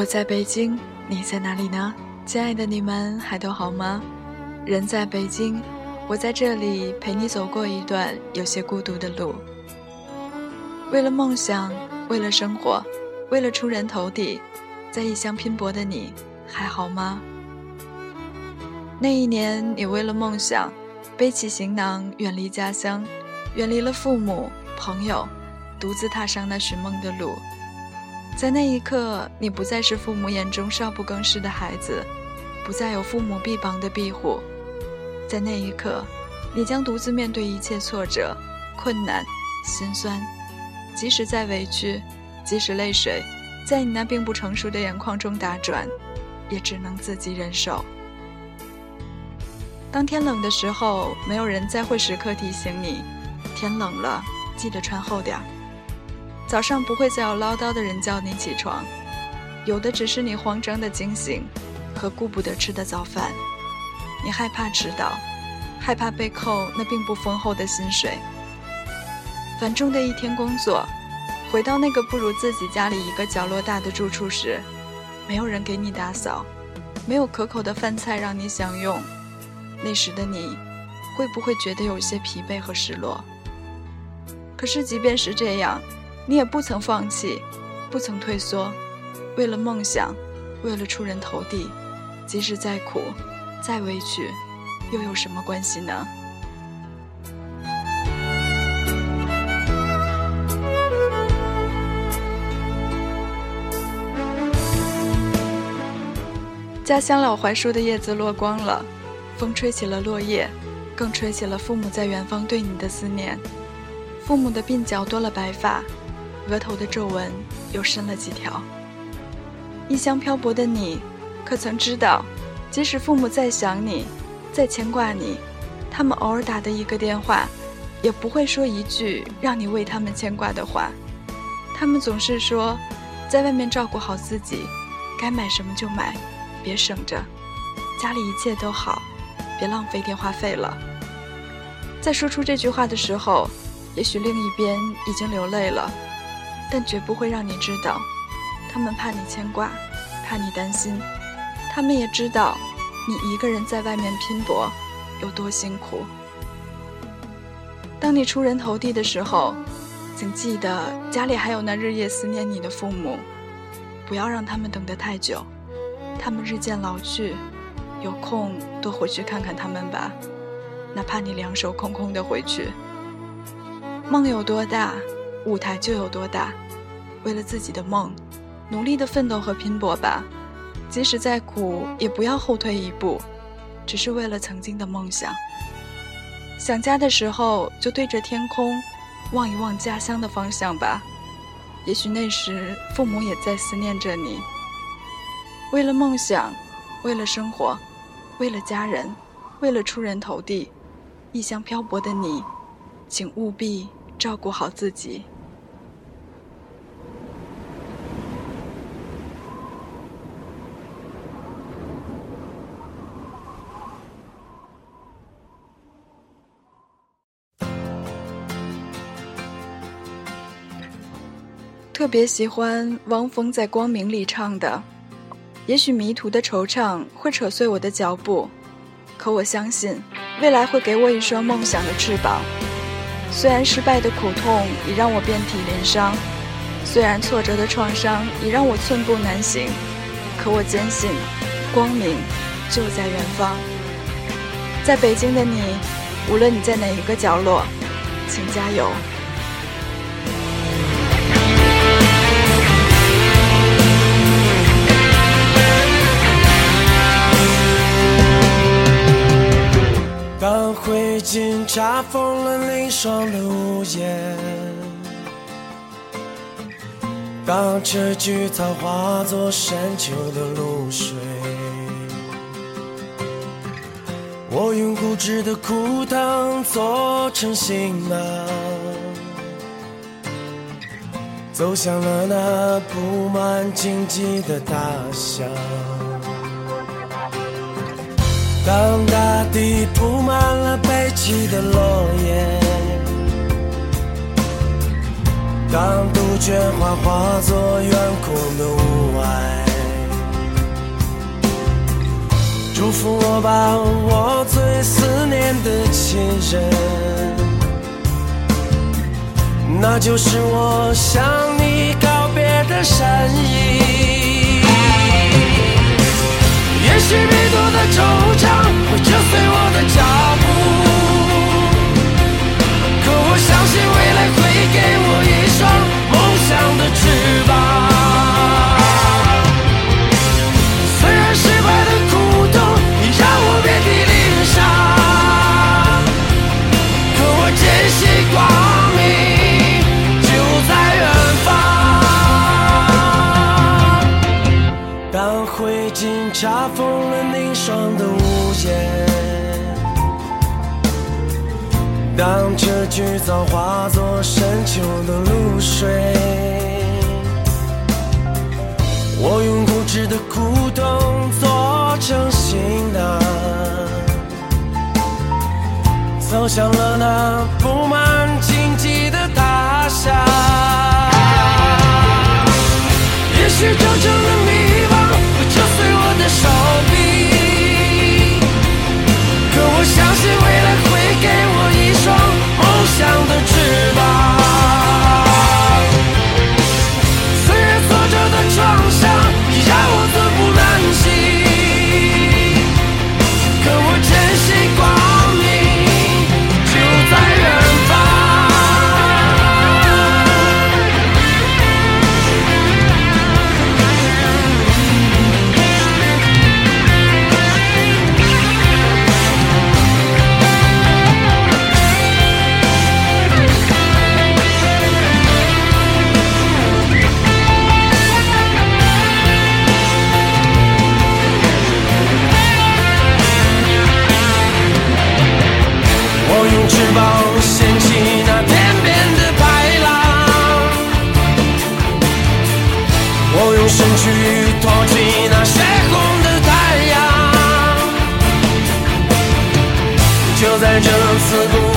我在北京，你在哪里呢？亲爱的你们还都好吗？人在北京，我在这里陪你走过一段有些孤独的路。为了梦想，为了生活，为了出人头地，在异乡拼搏的你还好吗？那一年，你为了梦想，背起行囊远离家乡，远离了父母朋友，独自踏上那寻梦的路。在那一刻，你不再是父母眼中少不更事的孩子，不再有父母臂膀的庇护。在那一刻，你将独自面对一切挫折、困难、心酸，即使再委屈，即使泪水在你那并不成熟的眼眶中打转，也只能自己忍受。当天冷的时候，没有人再会时刻提醒你：天冷了，记得穿厚点儿。早上不会再有唠叨的人叫你起床，有的只是你慌张的惊醒和顾不得吃的早饭。你害怕迟到，害怕被扣那并不丰厚的薪水。繁重的一天工作，回到那个不如自己家里一个角落大的住处时，没有人给你打扫，没有可口的饭菜让你享用。那时的你，会不会觉得有些疲惫和失落？可是，即便是这样，你也不曾放弃，不曾退缩。为了梦想，为了出人头地，即使再苦、再委屈，又有什么关系呢？家乡老槐树的叶子落光了。风吹起了落叶，更吹起了父母在远方对你的思念。父母的鬓角多了白发，额头的皱纹又深了几条。异乡漂泊的你，可曾知道，即使父母再想你，再牵挂你，他们偶尔打的一个电话，也不会说一句让你为他们牵挂的话。他们总是说，在外面照顾好自己，该买什么就买，别省着，家里一切都好。别浪费电话费了。在说出这句话的时候，也许另一边已经流泪了，但绝不会让你知道。他们怕你牵挂，怕你担心，他们也知道你一个人在外面拼搏有多辛苦。当你出人头地的时候，请记得家里还有那日夜思念你的父母，不要让他们等得太久，他们日渐老去。有空多回去看看他们吧，哪怕你两手空空的回去。梦有多大，舞台就有多大。为了自己的梦，努力的奋斗和拼搏吧。即使再苦，也不要后退一步，只是为了曾经的梦想。想家的时候，就对着天空，望一望家乡的方向吧。也许那时，父母也在思念着你。为了梦想，为了生活。为了家人，为了出人头地，异乡漂泊的你，请务必照顾好自己。特别喜欢汪峰在《光明》里唱的。也许迷途的惆怅会扯碎我的脚步，可我相信，未来会给我一双梦想的翅膀。虽然失败的苦痛已让我遍体鳞伤，虽然挫折的创伤已让我寸步难行，可我坚信，光明就在远方。在北京的你，无论你在哪一个角落，请加油。灰烬查封了凌霜的屋檐，当这菊草化作深秋的露水，我用固执的枯藤做成行囊，走向了那布满荆棘的大乡。当大地铺满了悲泣的落叶当杜鹃花化作远空的雾霭祝福我吧我最思念的亲人那就是我向你告别的身影让这局造化作深秋的露水，我用固执的枯藤做成行囊，走向了那布满荆棘的大厦。也许征程的迷茫会扯碎我的手。invincible